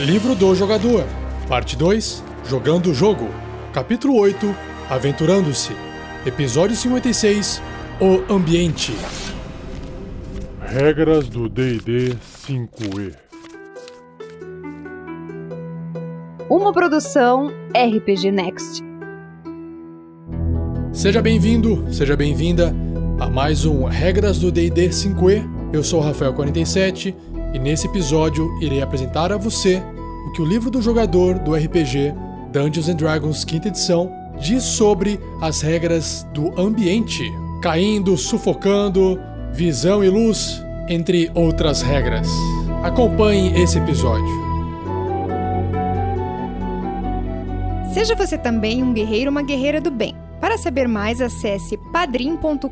Livro do Jogador, Parte 2 Jogando o Jogo, Capítulo 8 Aventurando-se, Episódio 56 O Ambiente. Regras do DD 5E Uma produção RPG Next. Seja bem-vindo, seja bem-vinda a mais um Regras do D&D 5e. Eu sou o Rafael47 e nesse episódio irei apresentar a você o que o livro do jogador do RPG Dungeons and Dragons 5 edição diz sobre as regras do ambiente, caindo, sufocando, visão e luz, entre outras regras. Acompanhe esse episódio. Seja você também um guerreiro ou uma guerreira do bem. Para saber mais, acesse padrim.com.br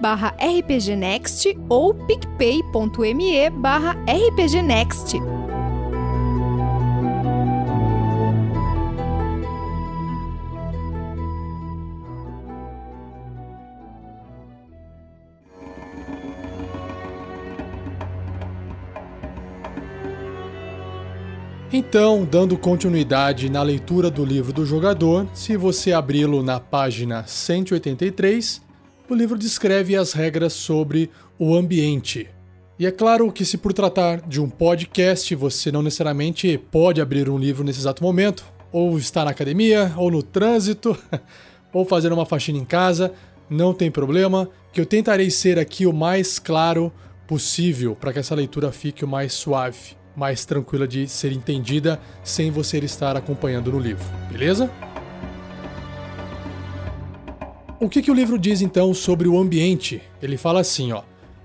barra rpgnext ou picpay.me barra rpgnext. Então, dando continuidade na leitura do livro do jogador, se você abri-lo na página 183, o livro descreve as regras sobre o ambiente. E é claro que, se por tratar de um podcast, você não necessariamente pode abrir um livro nesse exato momento, ou está na academia, ou no trânsito, ou fazendo uma faxina em casa, não tem problema, que eu tentarei ser aqui o mais claro possível para que essa leitura fique o mais suave mais tranquila de ser entendida sem você estar acompanhando no livro, beleza? O que, que o livro diz então sobre o ambiente? Ele fala assim, ó.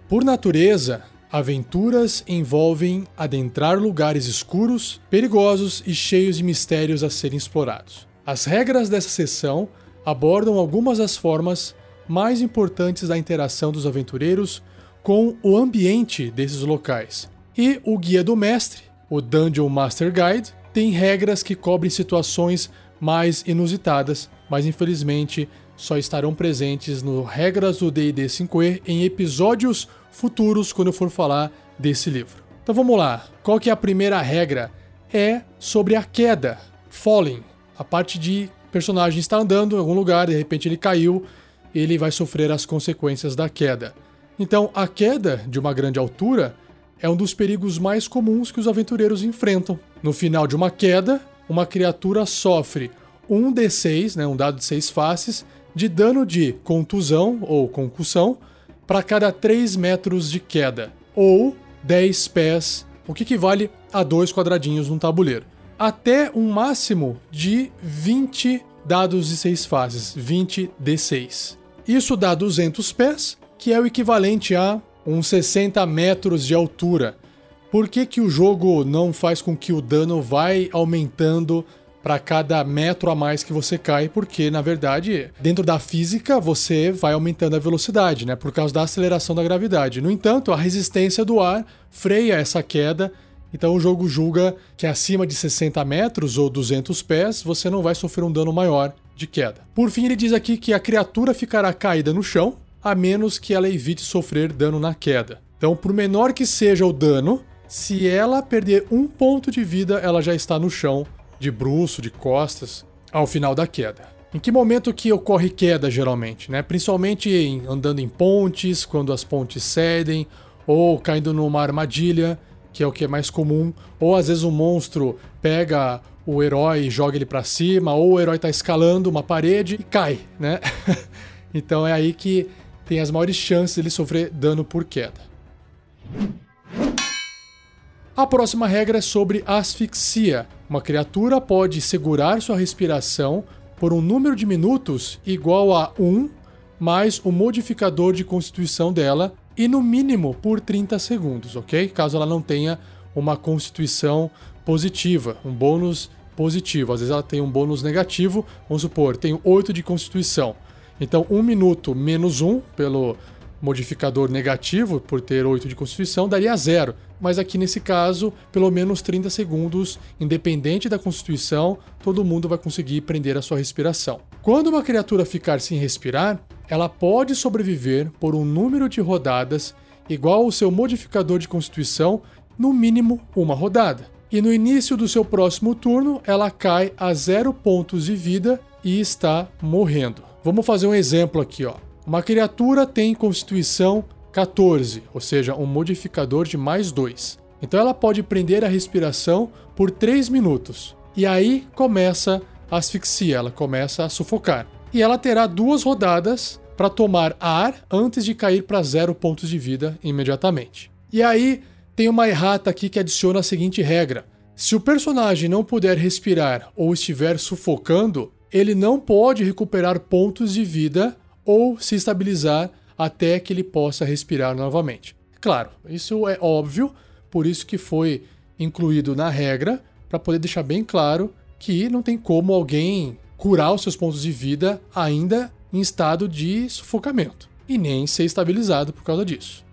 Por natureza, aventuras envolvem adentrar lugares escuros, perigosos e cheios de mistérios a serem explorados. As regras dessa sessão abordam algumas das formas mais importantes da interação dos aventureiros com o ambiente desses locais, e o Guia do Mestre, o Dungeon Master Guide, tem regras que cobrem situações mais inusitadas, mas infelizmente só estarão presentes no Regras do D&D 5e em episódios futuros quando eu for falar desse livro. Então vamos lá. Qual que é a primeira regra? É sobre a queda, falling. A parte de personagem está andando em algum lugar, de repente ele caiu, ele vai sofrer as consequências da queda. Então, a queda de uma grande altura é um dos perigos mais comuns que os aventureiros enfrentam. No final de uma queda, uma criatura sofre um D6, né, um dado de 6 faces, de dano de contusão ou concussão para cada 3 metros de queda, ou 10 pés, o que equivale a dois quadradinhos num tabuleiro. Até um máximo de 20 dados de 6 faces, 20 D6. Isso dá 200 pés, que é o equivalente a uns 60 metros de altura. Por que, que o jogo não faz com que o dano vai aumentando para cada metro a mais que você cai? Porque, na verdade, dentro da física, você vai aumentando a velocidade, né? Por causa da aceleração da gravidade. No entanto, a resistência do ar freia essa queda. Então o jogo julga que acima de 60 metros ou 200 pés você não vai sofrer um dano maior de queda. Por fim, ele diz aqui que a criatura ficará caída no chão, a menos que ela evite sofrer dano na queda. Então, por menor que seja o dano, se ela perder um ponto de vida, ela já está no chão, de bruço, de costas, ao final da queda. Em que momento que ocorre queda geralmente, né? Principalmente em, andando em pontes, quando as pontes cedem, ou caindo numa armadilha, que é o que é mais comum, ou às vezes o um monstro pega o herói e joga ele para cima, ou o herói está escalando uma parede e cai, né? então é aí que tem as maiores chances de ele sofrer dano por queda. A próxima regra é sobre asfixia. Uma criatura pode segurar sua respiração por um número de minutos igual a 1 mais o modificador de constituição dela e no mínimo por 30 segundos, ok? Caso ela não tenha uma constituição positiva, um bônus positivo. Às vezes ela tem um bônus negativo, vamos supor, tem 8 de constituição. Então, 1 minuto menos 1 pelo modificador negativo, por ter 8 de constituição, daria 0. Mas aqui nesse caso, pelo menos 30 segundos, independente da constituição, todo mundo vai conseguir prender a sua respiração. Quando uma criatura ficar sem respirar, ela pode sobreviver por um número de rodadas igual ao seu modificador de constituição, no mínimo uma rodada. e no início do seu próximo turno ela cai a zero pontos de vida e está morrendo. Vamos fazer um exemplo aqui, ó. Uma criatura tem constituição 14, ou seja, um modificador de mais 2. Então ela pode prender a respiração por 3 minutos. E aí começa a asfixia, ela começa a sufocar. E ela terá duas rodadas para tomar ar antes de cair para zero pontos de vida imediatamente. E aí tem uma errata aqui que adiciona a seguinte regra: se o personagem não puder respirar ou estiver sufocando, ele não pode recuperar pontos de vida ou se estabilizar até que ele possa respirar novamente. Claro, isso é óbvio, por isso que foi incluído na regra para poder deixar bem claro que não tem como alguém curar os seus pontos de vida ainda em estado de sufocamento e nem ser estabilizado por causa disso.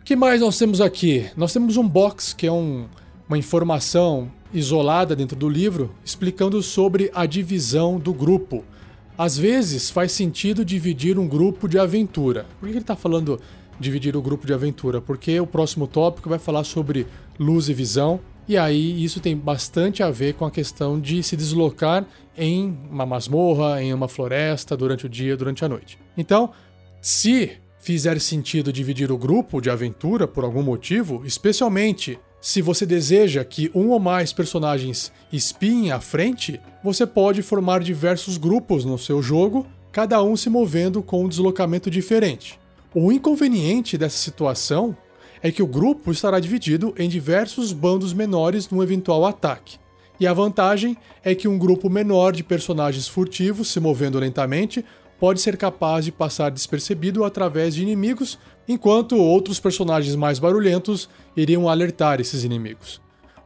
O que mais nós temos aqui? Nós temos um box que é um, uma informação isolada dentro do livro explicando sobre a divisão do grupo. Às vezes faz sentido dividir um grupo de aventura. Por que ele está falando dividir o grupo de aventura? Porque o próximo tópico vai falar sobre luz e visão, e aí isso tem bastante a ver com a questão de se deslocar em uma masmorra, em uma floresta, durante o dia, durante a noite. Então, se fizer sentido dividir o grupo de aventura por algum motivo, especialmente se você deseja que um ou mais personagens espiem à frente, você pode formar diversos grupos no seu jogo, cada um se movendo com um deslocamento diferente. O inconveniente dessa situação é que o grupo estará dividido em diversos bandos menores num eventual ataque. E a vantagem é que um grupo menor de personagens furtivos se movendo lentamente pode ser capaz de passar despercebido através de inimigos, enquanto outros personagens mais barulhentos iriam alertar esses inimigos.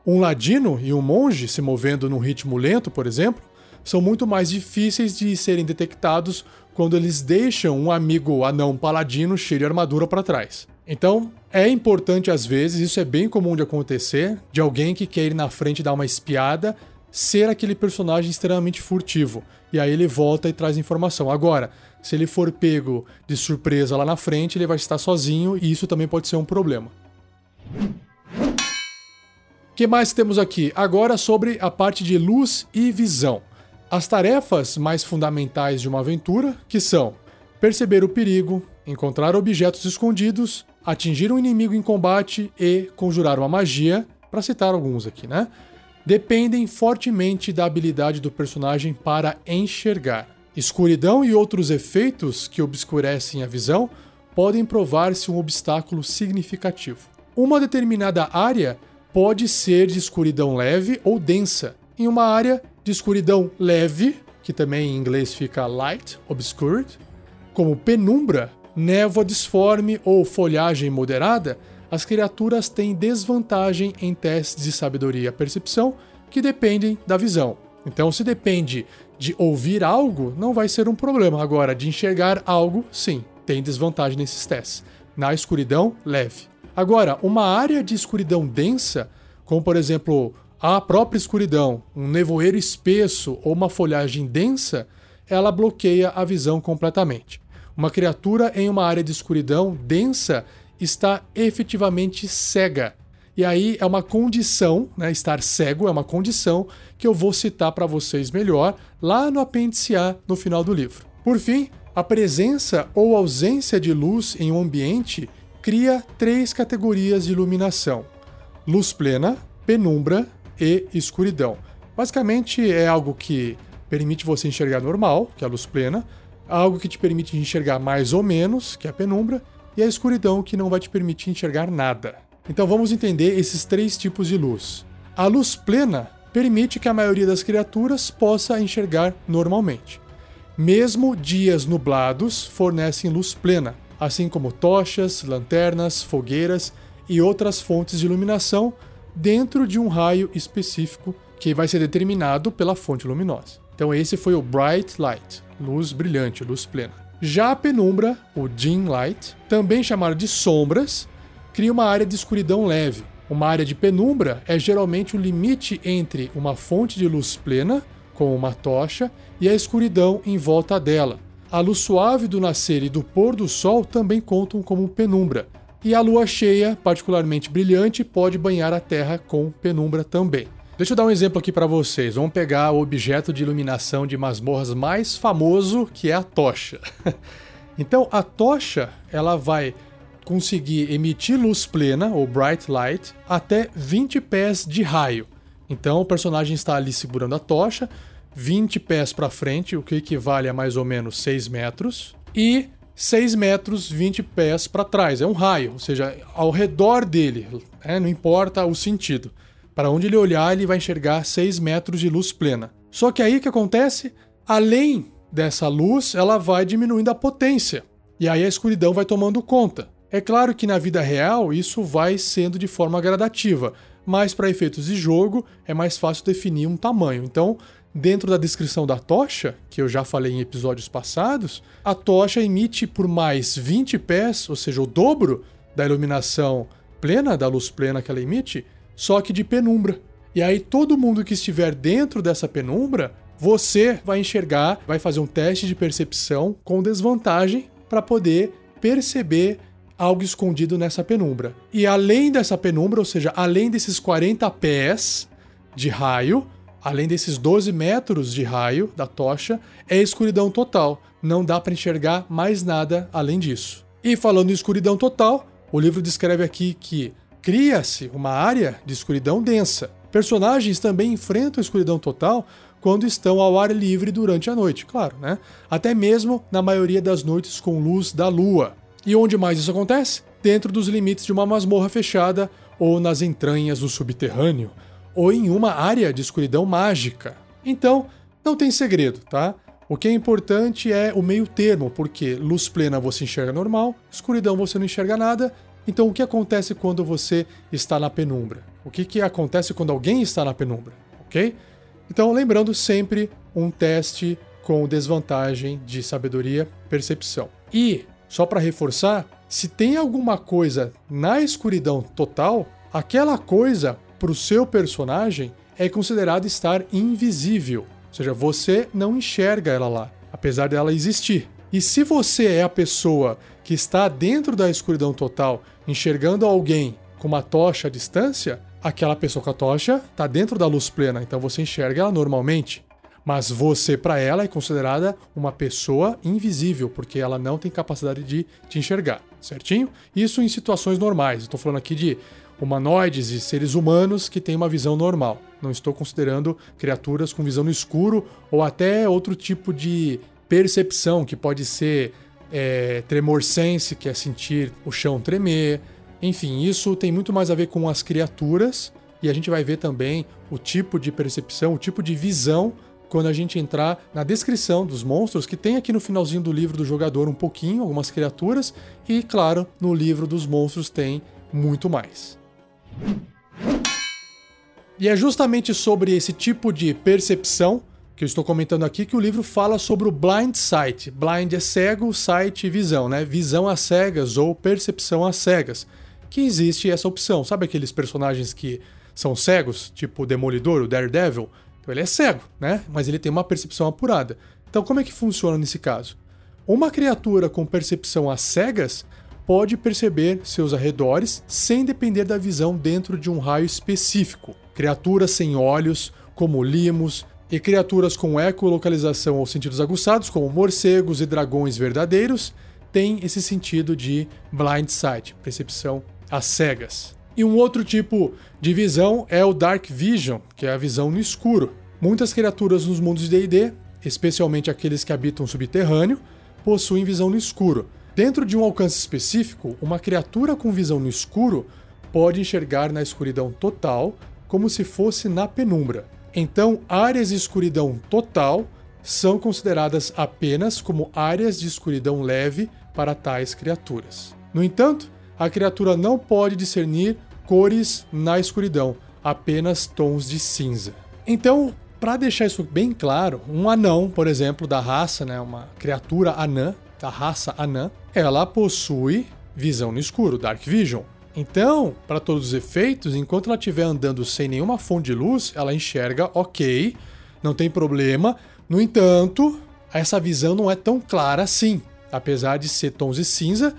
Um ladino e um monge se movendo num ritmo lento, por exemplo, são muito mais difíceis de serem detectados quando eles deixam um amigo anão paladino cheio de armadura para trás. Então, é importante às vezes, isso é bem comum de acontecer, de alguém que quer ir na frente dar uma espiada ser aquele personagem extremamente furtivo. E aí ele volta e traz informação. Agora, se ele for pego de surpresa lá na frente, ele vai estar sozinho e isso também pode ser um problema. O que mais temos aqui? Agora sobre a parte de luz e visão. As tarefas mais fundamentais de uma aventura, que são perceber o perigo, encontrar objetos escondidos, atingir um inimigo em combate e conjurar uma magia, para citar alguns aqui, né? Dependem fortemente da habilidade do personagem para enxergar. Escuridão e outros efeitos que obscurecem a visão podem provar-se um obstáculo significativo. Uma determinada área pode ser de escuridão leve ou densa. Em uma área de escuridão leve, que também em inglês fica light, obscured, como penumbra, névoa disforme ou folhagem moderada, as criaturas têm desvantagem em testes de sabedoria e percepção que dependem da visão. Então, se depende de ouvir algo, não vai ser um problema. Agora, de enxergar algo, sim, tem desvantagem nesses testes. Na escuridão, leve. Agora, uma área de escuridão densa, como por exemplo a própria escuridão, um nevoeiro espesso ou uma folhagem densa, ela bloqueia a visão completamente. Uma criatura em uma área de escuridão densa está efetivamente cega. E aí é uma condição, né, estar cego é uma condição que eu vou citar para vocês melhor lá no apêndice A no final do livro. Por fim, a presença ou ausência de luz em um ambiente cria três categorias de iluminação: luz plena, penumbra e escuridão. Basicamente é algo que permite você enxergar normal, que é a luz plena, algo que te permite enxergar mais ou menos, que é a penumbra, e a escuridão que não vai te permitir enxergar nada. Então vamos entender esses três tipos de luz. A luz plena permite que a maioria das criaturas possa enxergar normalmente. Mesmo dias nublados fornecem luz plena, assim como tochas, lanternas, fogueiras e outras fontes de iluminação dentro de um raio específico que vai ser determinado pela fonte luminosa. Então esse foi o bright light, luz brilhante, luz plena. Já a penumbra, o dim light, também chamado de sombras, cria uma área de escuridão leve. Uma área de penumbra é geralmente o limite entre uma fonte de luz plena, como uma tocha, e a escuridão em volta dela. A luz suave do nascer e do pôr do sol também contam como penumbra. E a lua cheia, particularmente brilhante, pode banhar a Terra com penumbra também. Deixa eu dar um exemplo aqui para vocês. Vamos pegar o objeto de iluminação de masmorras mais famoso, que é a tocha. então, a tocha, ela vai conseguir emitir luz plena, ou bright light, até 20 pés de raio. Então, o personagem está ali segurando a tocha, 20 pés para frente, o que equivale a mais ou menos 6 metros, e 6 metros 20 pés para trás. É um raio, ou seja, ao redor dele, né? não importa o sentido. Para onde ele olhar, ele vai enxergar 6 metros de luz plena. Só que aí o que acontece? Além dessa luz, ela vai diminuindo a potência. E aí a escuridão vai tomando conta. É claro que na vida real isso vai sendo de forma gradativa, mas para efeitos de jogo é mais fácil definir um tamanho. Então, dentro da descrição da tocha, que eu já falei em episódios passados, a tocha emite por mais 20 pés, ou seja, o dobro da iluminação plena, da luz plena que ela emite, só que de penumbra. E aí todo mundo que estiver dentro dessa penumbra, você vai enxergar, vai fazer um teste de percepção com desvantagem para poder perceber algo escondido nessa penumbra. E além dessa penumbra, ou seja, além desses 40 pés de raio, além desses 12 metros de raio da tocha, é escuridão total. Não dá para enxergar mais nada além disso. E falando em escuridão total, o livro descreve aqui que cria-se uma área de escuridão densa. Personagens também enfrentam a escuridão total quando estão ao ar livre durante a noite, claro, né? Até mesmo na maioria das noites com luz da lua. E onde mais isso acontece? Dentro dos limites de uma masmorra fechada ou nas entranhas do subterrâneo, ou em uma área de escuridão mágica. Então, não tem segredo, tá? O que é importante é o meio termo, porque luz plena você enxerga normal, escuridão você não enxerga nada, então, o que acontece quando você está na penumbra? O que, que acontece quando alguém está na penumbra? Ok? Então, lembrando sempre um teste com desvantagem de sabedoria, percepção. E, só para reforçar, se tem alguma coisa na escuridão total, aquela coisa para o seu personagem é considerado estar invisível. Ou seja, você não enxerga ela lá, apesar dela existir. E se você é a pessoa que está dentro da escuridão total, enxergando alguém com uma tocha à distância, aquela pessoa com a tocha está dentro da luz plena, então você enxerga ela normalmente. Mas você, para ela, é considerada uma pessoa invisível, porque ela não tem capacidade de te enxergar, certinho? Isso em situações normais. Estou falando aqui de humanoides e seres humanos que têm uma visão normal. Não estou considerando criaturas com visão no escuro ou até outro tipo de percepção, que pode ser é, tremor sense, que é sentir o chão tremer. Enfim, isso tem muito mais a ver com as criaturas e a gente vai ver também o tipo de percepção, o tipo de visão quando a gente entrar na descrição dos monstros, que tem aqui no finalzinho do livro do jogador um pouquinho, algumas criaturas, e claro, no livro dos monstros tem muito mais. E é justamente sobre esse tipo de percepção que eu estou comentando aqui, que o livro fala sobre o blind sight. Blind é cego, sight visão, né? Visão às cegas ou percepção às cegas. Que existe essa opção. Sabe aqueles personagens que são cegos, tipo o Demolidor, o Daredevil? Então ele é cego, né? Mas ele tem uma percepção apurada. Então como é que funciona nesse caso? Uma criatura com percepção às cegas pode perceber seus arredores sem depender da visão dentro de um raio específico. Criaturas sem olhos, como limos, e criaturas com ecolocalização ou sentidos aguçados, como morcegos e dragões verdadeiros, têm esse sentido de blind sight, percepção às cegas. E um outro tipo de visão é o Dark Vision, que é a visão no escuro. Muitas criaturas nos mundos de D&D, especialmente aqueles que habitam subterrâneo, possuem visão no escuro. Dentro de um alcance específico, uma criatura com visão no escuro pode enxergar na escuridão total, como se fosse na penumbra. Então, áreas de escuridão total são consideradas apenas como áreas de escuridão leve para tais criaturas. No entanto, a criatura não pode discernir cores na escuridão, apenas tons de cinza. Então, para deixar isso bem claro, um anão, por exemplo, da raça, né, uma criatura anã, da raça anã, ela possui visão no escuro, Dark Vision. Então, para todos os efeitos, enquanto ela estiver andando sem nenhuma fonte de luz, ela enxerga ok, não tem problema. No entanto, essa visão não é tão clara assim, apesar de ser tons de cinza,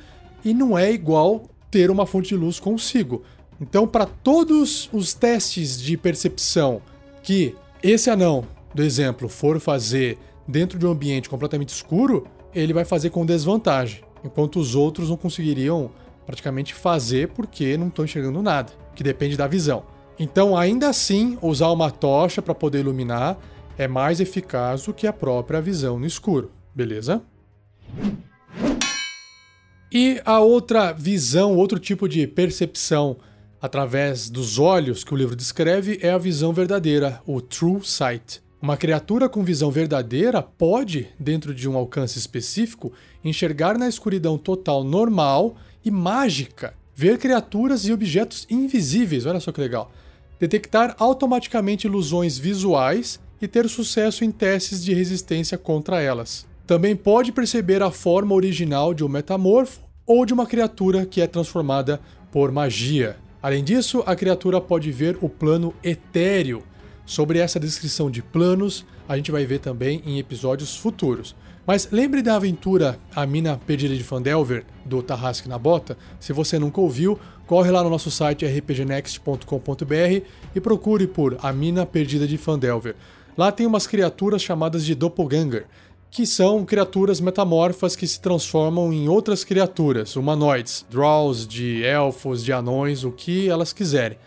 e não é igual ter uma fonte de luz consigo. Então, para todos os testes de percepção que esse anão, do exemplo, for fazer dentro de um ambiente completamente escuro, ele vai fazer com desvantagem, enquanto os outros não conseguiriam praticamente fazer porque não estão enxergando nada, que depende da visão. Então, ainda assim, usar uma tocha para poder iluminar é mais eficaz do que a própria visão no escuro, beleza? E a outra visão, outro tipo de percepção através dos olhos que o livro descreve é a visão verdadeira, o true sight. Uma criatura com visão verdadeira pode, dentro de um alcance específico, enxergar na escuridão total normal e mágica, ver criaturas e objetos invisíveis, olha só que legal, detectar automaticamente ilusões visuais e ter sucesso em testes de resistência contra elas. Também pode perceber a forma original de um metamorfo ou de uma criatura que é transformada por magia. Além disso, a criatura pode ver o plano etéreo. Sobre essa descrição de planos, a gente vai ver também em episódios futuros. Mas lembre da aventura A Mina Perdida de Fandelver, do Tarrasque na Bota? Se você nunca ouviu, corre lá no nosso site rpgnext.com.br e procure por A Mina Perdida de Fandelver. Lá tem umas criaturas chamadas de Doppelganger, que são criaturas metamorfas que se transformam em outras criaturas, humanoides, draws de elfos, de anões, o que elas quiserem.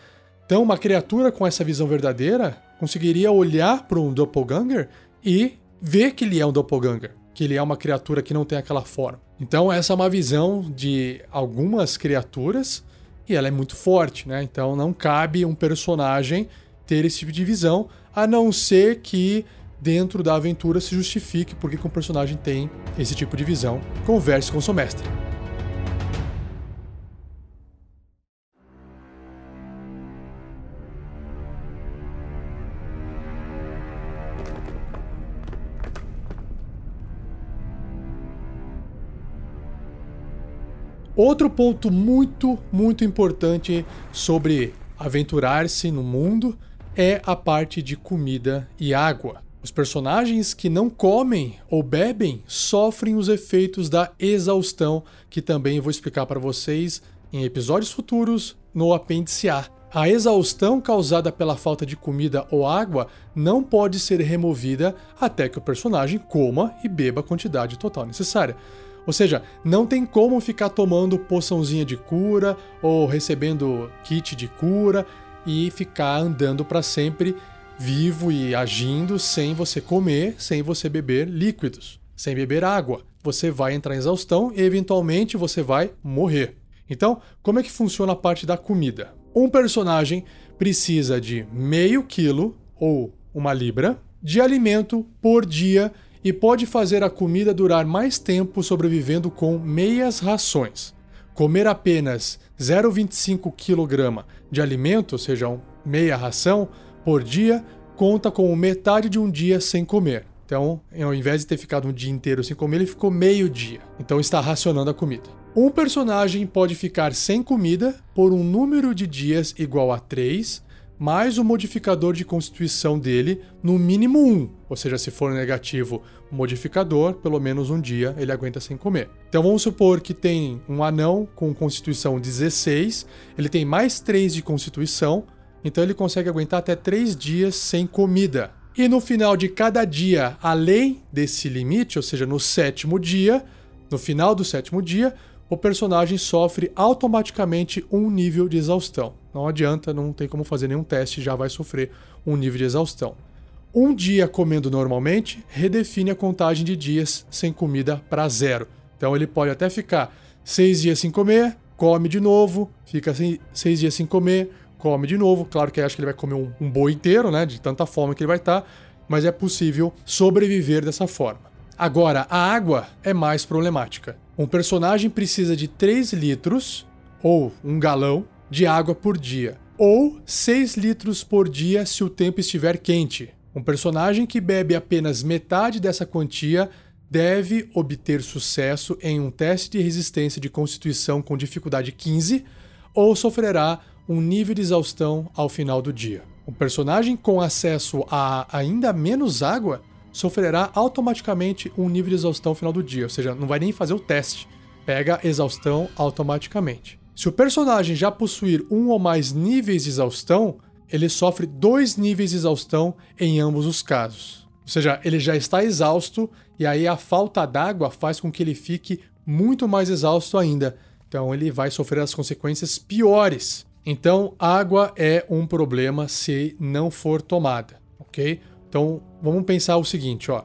Então, uma criatura com essa visão verdadeira conseguiria olhar para um doppelganger e ver que ele é um doppelganger, que ele é uma criatura que não tem aquela forma. Então, essa é uma visão de algumas criaturas e ela é muito forte, né? Então, não cabe um personagem ter esse tipo de visão, a não ser que dentro da aventura se justifique porque que um personagem tem esse tipo de visão. Converse com seu mestre. Outro ponto muito, muito importante sobre aventurar-se no mundo é a parte de comida e água. Os personagens que não comem ou bebem sofrem os efeitos da exaustão, que também vou explicar para vocês em episódios futuros no apêndice A. A exaustão causada pela falta de comida ou água não pode ser removida até que o personagem coma e beba a quantidade total necessária. Ou seja, não tem como ficar tomando poçãozinha de cura ou recebendo kit de cura e ficar andando para sempre vivo e agindo sem você comer, sem você beber líquidos, sem beber água. Você vai entrar em exaustão e eventualmente você vai morrer. Então, como é que funciona a parte da comida? Um personagem precisa de meio quilo ou uma libra de alimento por dia e pode fazer a comida durar mais tempo sobrevivendo com meias rações. Comer apenas 0,25 kg de alimento, ou seja, meia ração, por dia, conta com metade de um dia sem comer. Então, ao invés de ter ficado um dia inteiro sem comer, ele ficou meio dia. Então está racionando a comida. Um personagem pode ficar sem comida por um número de dias igual a 3, mais o modificador de constituição dele, no mínimo 1. Ou seja, se for negativo o modificador, pelo menos um dia ele aguenta sem comer. Então vamos supor que tem um anão com constituição 16, ele tem mais 3 de constituição, então ele consegue aguentar até 3 dias sem comida. E no final de cada dia, além desse limite, ou seja, no sétimo dia, no final do sétimo dia, o personagem sofre automaticamente um nível de exaustão. Não adianta, não tem como fazer nenhum teste, já vai sofrer um nível de exaustão. Um dia comendo normalmente redefine a contagem de dias sem comida para zero. Então ele pode até ficar seis dias sem comer, come de novo, fica seis dias sem comer, come de novo. Claro que acho que ele vai comer um, um boi inteiro, né? De tanta fome que ele vai estar, tá, mas é possível sobreviver dessa forma. Agora, a água é mais problemática. Um personagem precisa de 3 litros, ou um galão, de água por dia, ou 6 litros por dia se o tempo estiver quente. Um personagem que bebe apenas metade dessa quantia deve obter sucesso em um teste de resistência de constituição com dificuldade 15 ou sofrerá um nível de exaustão ao final do dia. Um personagem com acesso a ainda menos água sofrerá automaticamente um nível de exaustão ao final do dia, ou seja, não vai nem fazer o teste, pega exaustão automaticamente. Se o personagem já possuir um ou mais níveis de exaustão, ele sofre dois níveis de exaustão em ambos os casos. Ou seja, ele já está exausto e aí a falta d'água faz com que ele fique muito mais exausto ainda. Então ele vai sofrer as consequências piores. Então, água é um problema se não for tomada, ok? Então, vamos pensar o seguinte, ó.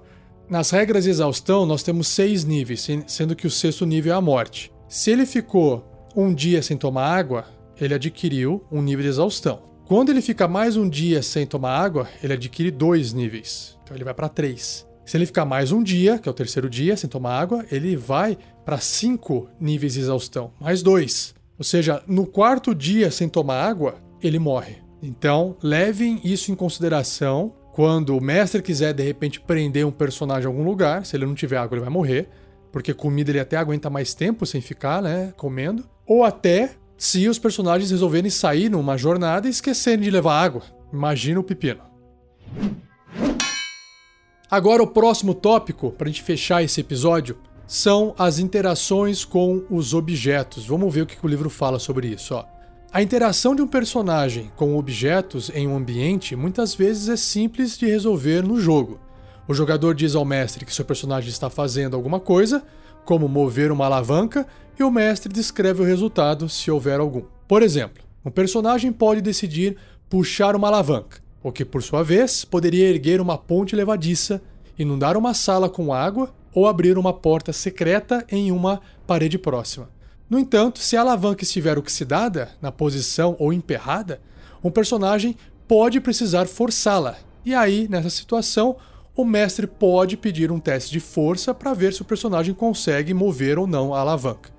Nas regras de exaustão, nós temos seis níveis, sendo que o sexto nível é a morte. Se ele ficou um dia sem tomar água, ele adquiriu um nível de exaustão. Quando ele fica mais um dia sem tomar água, ele adquire dois níveis. Então ele vai para três. Se ele ficar mais um dia, que é o terceiro dia, sem tomar água, ele vai para cinco níveis de exaustão, mais dois. Ou seja, no quarto dia sem tomar água, ele morre. Então, levem isso em consideração quando o mestre quiser de repente prender um personagem em algum lugar, se ele não tiver água, ele vai morrer, porque comida ele até aguenta mais tempo sem ficar, né, comendo, ou até se os personagens resolverem sair numa jornada e esquecerem de levar água. Imagina o pepino. Agora o próximo tópico, para a gente fechar esse episódio, são as interações com os objetos. Vamos ver o que o livro fala sobre isso. Ó. A interação de um personagem com objetos em um ambiente muitas vezes é simples de resolver no jogo. O jogador diz ao mestre que seu personagem está fazendo alguma coisa, como mover uma alavanca, e o mestre descreve o resultado se houver algum. Por exemplo, um personagem pode decidir puxar uma alavanca, o que por sua vez poderia erguer uma ponte levadiça, inundar uma sala com água ou abrir uma porta secreta em uma parede próxima. No entanto, se a alavanca estiver oxidada, na posição ou emperrada, um personagem pode precisar forçá-la. E aí, nessa situação, o mestre pode pedir um teste de força para ver se o personagem consegue mover ou não a alavanca.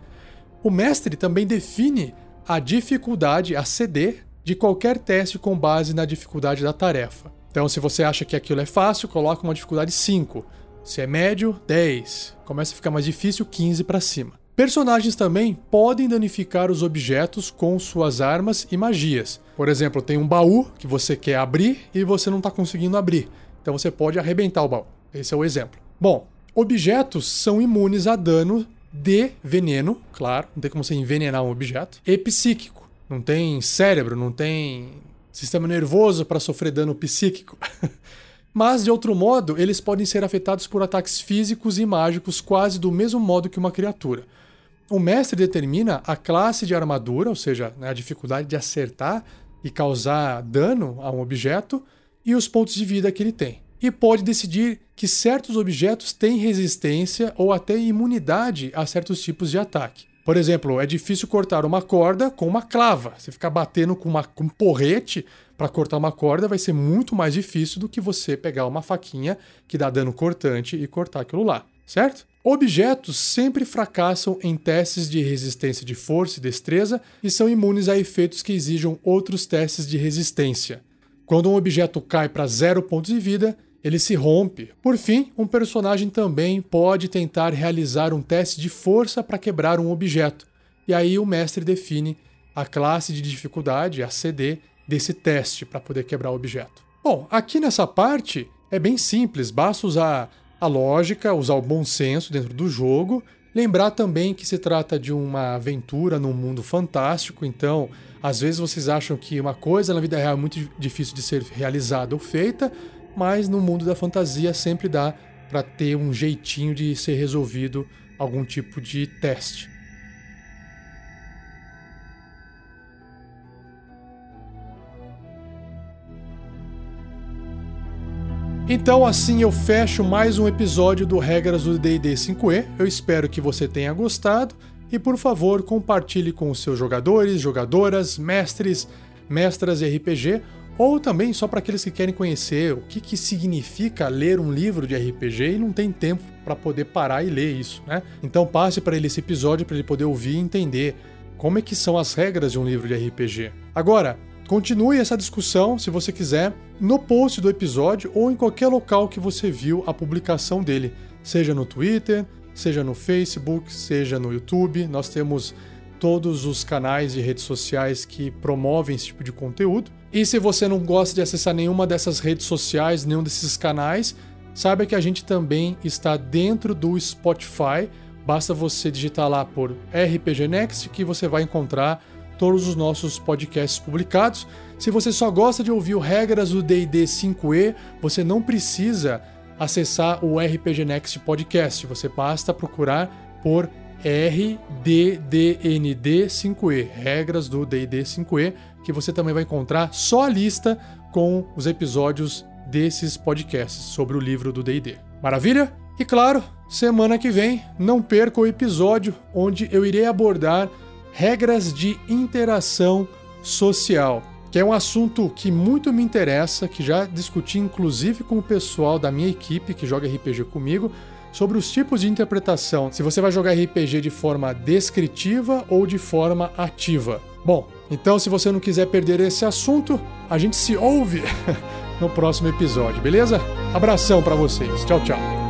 O mestre também define a dificuldade a ceder de qualquer teste com base na dificuldade da tarefa. Então, se você acha que aquilo é fácil, coloca uma dificuldade 5. Se é médio, 10. Começa a ficar mais difícil, 15 para cima. Personagens também podem danificar os objetos com suas armas e magias. Por exemplo, tem um baú que você quer abrir e você não está conseguindo abrir. Então você pode arrebentar o baú. Esse é o exemplo. Bom, objetos são imunes a dano de veneno, claro, não tem como você envenenar um objeto, e psíquico. Não tem cérebro, não tem sistema nervoso para sofrer dano psíquico. Mas, de outro modo, eles podem ser afetados por ataques físicos e mágicos quase do mesmo modo que uma criatura. O mestre determina a classe de armadura, ou seja, né, a dificuldade de acertar e causar dano a um objeto, e os pontos de vida que ele tem. E pode decidir que certos objetos têm resistência ou até imunidade a certos tipos de ataque. Por exemplo, é difícil cortar uma corda com uma clava. Você ficar batendo com, uma, com um porrete para cortar uma corda vai ser muito mais difícil do que você pegar uma faquinha que dá dano cortante e cortar aquilo lá, certo? Objetos sempre fracassam em testes de resistência de força e destreza e são imunes a efeitos que exijam outros testes de resistência. Quando um objeto cai para zero pontos de vida, ele se rompe. Por fim, um personagem também pode tentar realizar um teste de força para quebrar um objeto, e aí o mestre define a classe de dificuldade, a CD, desse teste para poder quebrar o objeto. Bom, aqui nessa parte é bem simples, basta usar a lógica, usar o bom senso dentro do jogo, lembrar também que se trata de uma aventura num mundo fantástico, então às vezes vocês acham que uma coisa na vida real é muito difícil de ser realizada ou feita, mas no mundo da fantasia sempre dá para ter um jeitinho de ser resolvido algum tipo de teste. Então assim eu fecho mais um episódio do Regras do D&D 5e. Eu espero que você tenha gostado e por favor compartilhe com os seus jogadores, jogadoras, mestres, mestras de RPG ou também só para aqueles que querem conhecer o que, que significa ler um livro de RPG e não tem tempo para poder parar e ler isso, né? Então passe para ele esse episódio para ele poder ouvir e entender como é que são as regras de um livro de RPG. Agora, Continue essa discussão, se você quiser, no post do episódio ou em qualquer local que você viu a publicação dele, seja no Twitter, seja no Facebook, seja no YouTube. Nós temos todos os canais de redes sociais que promovem esse tipo de conteúdo. E se você não gosta de acessar nenhuma dessas redes sociais, nenhum desses canais, saiba que a gente também está dentro do Spotify, Basta você digitar lá por RPG Next que você vai encontrar todos os nossos podcasts publicados. Se você só gosta de ouvir regras do D&D 5e, você não precisa acessar o RPG Next Podcast. Você basta procurar por RDDND 5e, regras do D&D 5e, que você também vai encontrar só a lista com os episódios desses podcasts sobre o livro do D&D. Maravilha? E claro, semana que vem não perca o episódio onde eu irei abordar regras de interação social, que é um assunto que muito me interessa, que já discuti inclusive com o pessoal da minha equipe que joga RPG comigo, sobre os tipos de interpretação, se você vai jogar RPG de forma descritiva ou de forma ativa. Bom, então se você não quiser perder esse assunto, a gente se ouve no próximo episódio, beleza? Abração para vocês. Tchau, tchau.